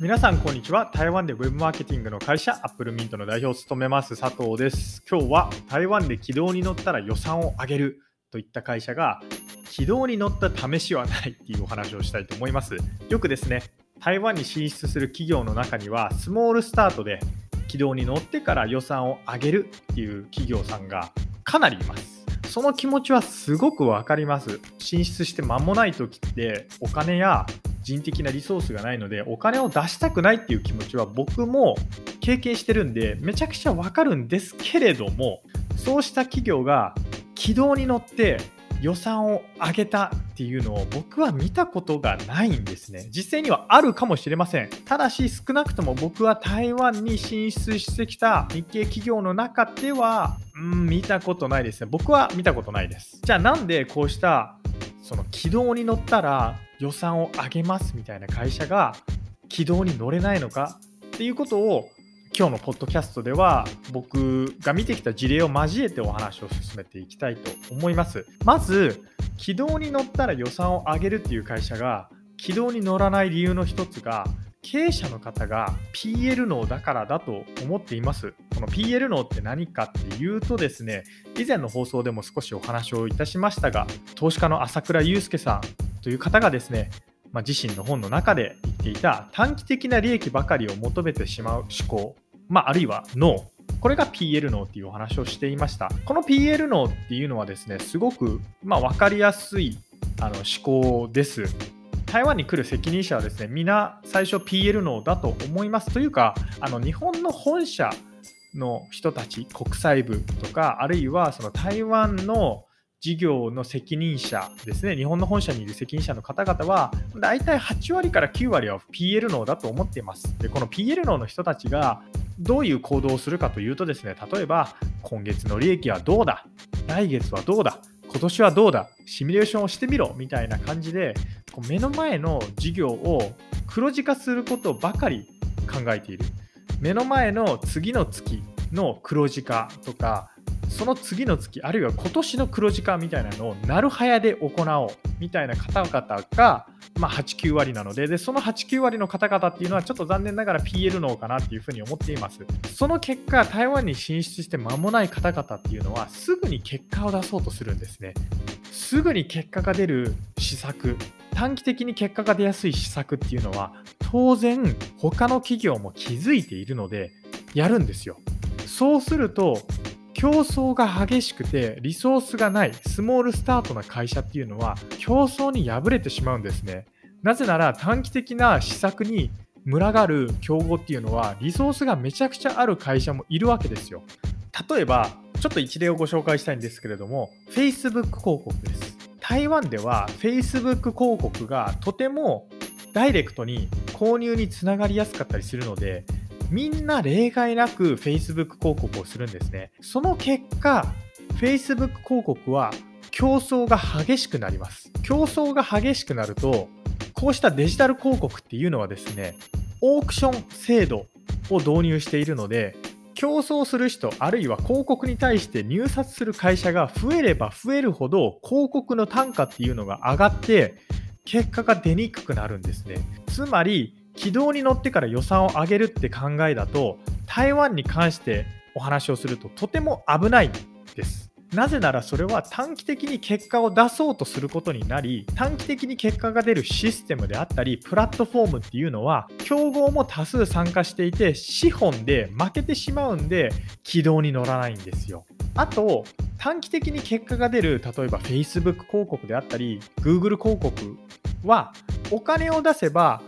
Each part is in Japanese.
皆さんこんにちは。台湾でウェブマーケティングの会社アップルミントの代表を務めます佐藤です。今日は台湾で軌道に乗ったら予算を上げるといった会社が軌道に乗った試しはないっていうお話をしたいと思います。よくですね台湾に進出する企業の中にはスモールスタートで軌道に乗ってから予算を上げるっていう企業さんがかなりいます。その気持ちはすごくわかります。進出して間もない時ってお金や人的なリソースがないのでお金を出したくないっていう気持ちは僕も経験してるんでめちゃくちゃわかるんですけれどもそうした企業が軌道に乗って予算を上げたっていうのを僕は見たことがないんですね。実際にはあるかもしれません。ただし少なくとも僕は台湾に進出してきた日系企業の中では、うん、見たことないですね。僕は見たことないです。じゃあなんでこうしたその軌道に乗ったら予算を上げますみたいな会社が軌道に乗れないのかっていうことを今日のポッドキャストでは僕が見てきた事例を交えてお話を進めていきたいと思います。まず軌道に乗ったら予算を上げるっていう会社が軌道に乗らない理由の一つが経営者の方が PL 脳だからだと思っています。この PL 脳って何かっていうとですね、以前の放送でも少しお話をいたしましたが、投資家の朝倉祐介さんという方がですね、まあ、自身の本の中で言っていた短期的な利益ばかりを求めてしまう思考、まあ、あるいは脳、これが PL 脳っていうお話をしていました。この PL 脳っていうのはですね、すごく、まあ、分かりやすいあの思考です。台湾に来る責任者はですね、皆最初 PL 脳だと思います。というか、あの日本の本社の人たち、国際部とか、あるいはその台湾の事業の責任者ですね、日本の本社にいる責任者の方々は、大体8割から9割は PL 脳だと思っています。で、この PL 脳の人たちがどういう行動をするかというとですね、例えば、今月の利益はどうだ来月はどうだ今年はどうだシミュレーションをしてみろみたいな感じでこう目の前の事業を黒字化することばかり考えている。目の前の次の月の黒字化とかその次の月あるいは今年の黒字化みたいなのをなるはやで行おうみたいな方々が、まあ、8、9割なのででその8、9割の方々っていうのはちょっと残念ながら PL 脳かなっていうふうに思っています。その結果台湾に進出して間もない方々っていうのはすぐに結果を出そうとするんですね。すぐに結果が出る施策短期的に結果が出やすい施策っていうのは当然他の企業も気づいているのでやるんですよ。そうすると競争が激しくてリソースがないスモールスタートな会社っていうのは競争に敗れてしまうんですね。なぜなら短期的な施策に群がる競合っていうのはリソースがめちゃくちゃある会社もいるわけですよ。例えばちょっと一例をご紹介したいんですけれども Facebook 広告です。台湾では Facebook 広告がとてもダイレクトに購入につながりやすかったりするのでみんな例外なく Facebook 広告をするんですね。その結果、Facebook 広告は競争が激しくなります。競争が激しくなると、こうしたデジタル広告っていうのはですね、オークション制度を導入しているので、競争する人、あるいは広告に対して入札する会社が増えれば増えるほど、広告の単価っていうのが上がって、結果が出にくくなるんですね。つまり、軌道に乗ってから予算を上げるって考えだと台湾に関してお話をするととても危ないです。なぜならそれは短期的に結果を出そうとすることになり短期的に結果が出るシステムであったりプラットフォームっていうのは競合も多数参加していて資本で負けてしまうんで軌道に乗らないんですよ。あと短期的に結果が出る例えば Facebook 広告であったり Google 広告はお金を出せば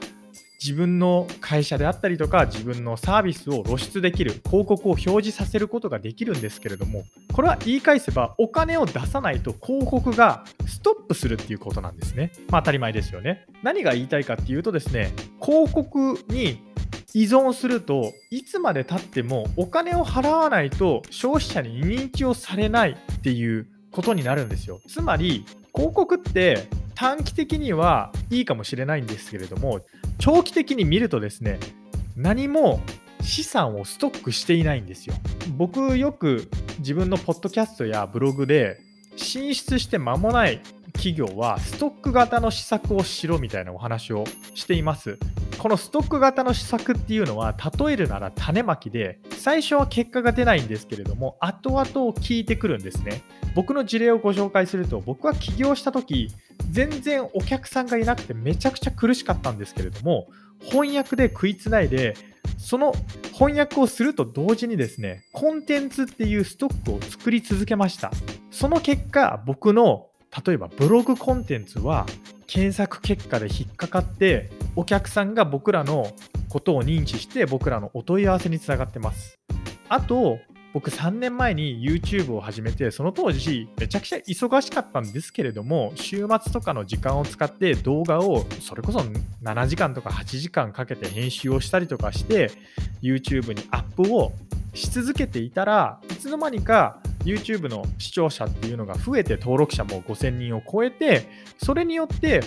自分の会社であったりとか自分のサービスを露出できる広告を表示させることができるんですけれどもこれは言い返せばお金を出さないと広告がストップするっていうことなんですね。まあ当たり前ですよね。何が言いたいかっていうとですね広告に依存するといつまでたってもお金を払わないと消費者に認知をされないっていうことになるんですよ。つまり広告って短期的にはいいかもしれないんですけれども長期的に見るとですね何も資産をストックしていないんですよ。僕よく自分のポッドキャストやブログで進出して間もない企業はストック型の施策をしろみたいなお話をしています。このストック型の施策っていうのは例えるなら種まきで最初は結果が出ないんですけれども後々効いてくるんですね。僕の事例をご紹介すると僕は起業した時全然お客さんがいなくてめちゃくちゃ苦しかったんですけれども翻訳で食いつないでその翻訳をすると同時にですねコンテンツっていうストックを作り続けました。その結果僕の例えばブログコンテンツは検索結果で引っかかってお客さんが僕らのことを認知して僕らのお問い合わせにつながってます。あと僕3年前に YouTube を始めてその当時めちゃくちゃ忙しかったんですけれども週末とかの時間を使って動画をそれこそ7時間とか8時間かけて編集をしたりとかして YouTube にアップをし続けていたらいつの間にか YouTube の視聴者っていうのが増えて登録者も5000人を超えてそれによって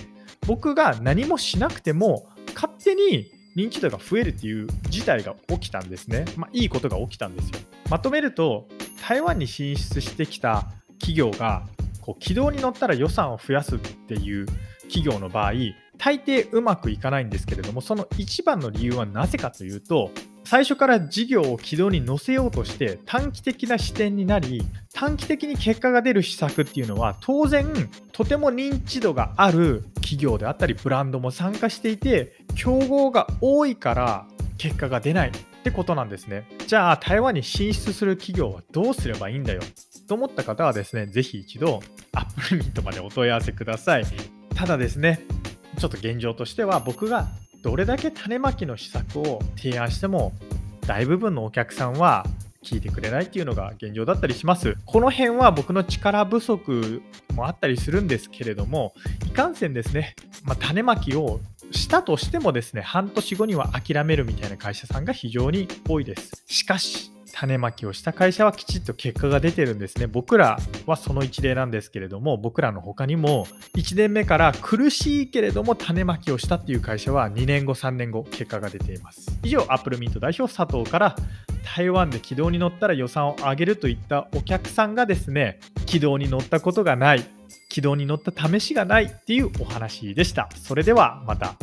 僕が何もしなくても勝手に認知度が増えるっていう事態が起きたんですね。まあ、いいことが起きたんですよ。まとめると台湾に進出してきた企業がこう軌道に乗ったら予算を増やすっていう企業の場合大抵うまくいかないんですけれどもその一番の理由はなぜかというと最初から事業を軌道に乗せようとして短期的な視点になり短期的に結果が出る施策っていうのは当然とても認知度がある企業であったりブランドも参加していて競合が多いから結果が出ない。ってことなんですね。じゃあ台湾に進出する企業はどうすればいいんだよ？と思った方はですねぜひ一度アップルミントまでお問い合わせください。ただですねちょっと現状としては僕がどれだけ種まきの施策を提案しても大部分のお客さんは聞いてくれないっていうのが現状だったりします。この辺は僕の力不足もあったりするんですけれども、いかんせんですね、まあ、種まきをしたとしてもですね、半年後には諦めるみたいな会社さんが非常に多いです。しかし、種まきをした会社はきちっと結果が出てるんですね。僕らはその一例なんですけれども、僕らの他にも1年目から苦しいけれども種まきをしたっていう会社は2年後、3年後、結果が出ています。以上、アップルミント代表佐藤から台湾で軌道に乗ったら予算を上げるといったお客さんがですね、軌道に乗ったことがない、軌道に乗った試しがないっていうお話でした。それではまた。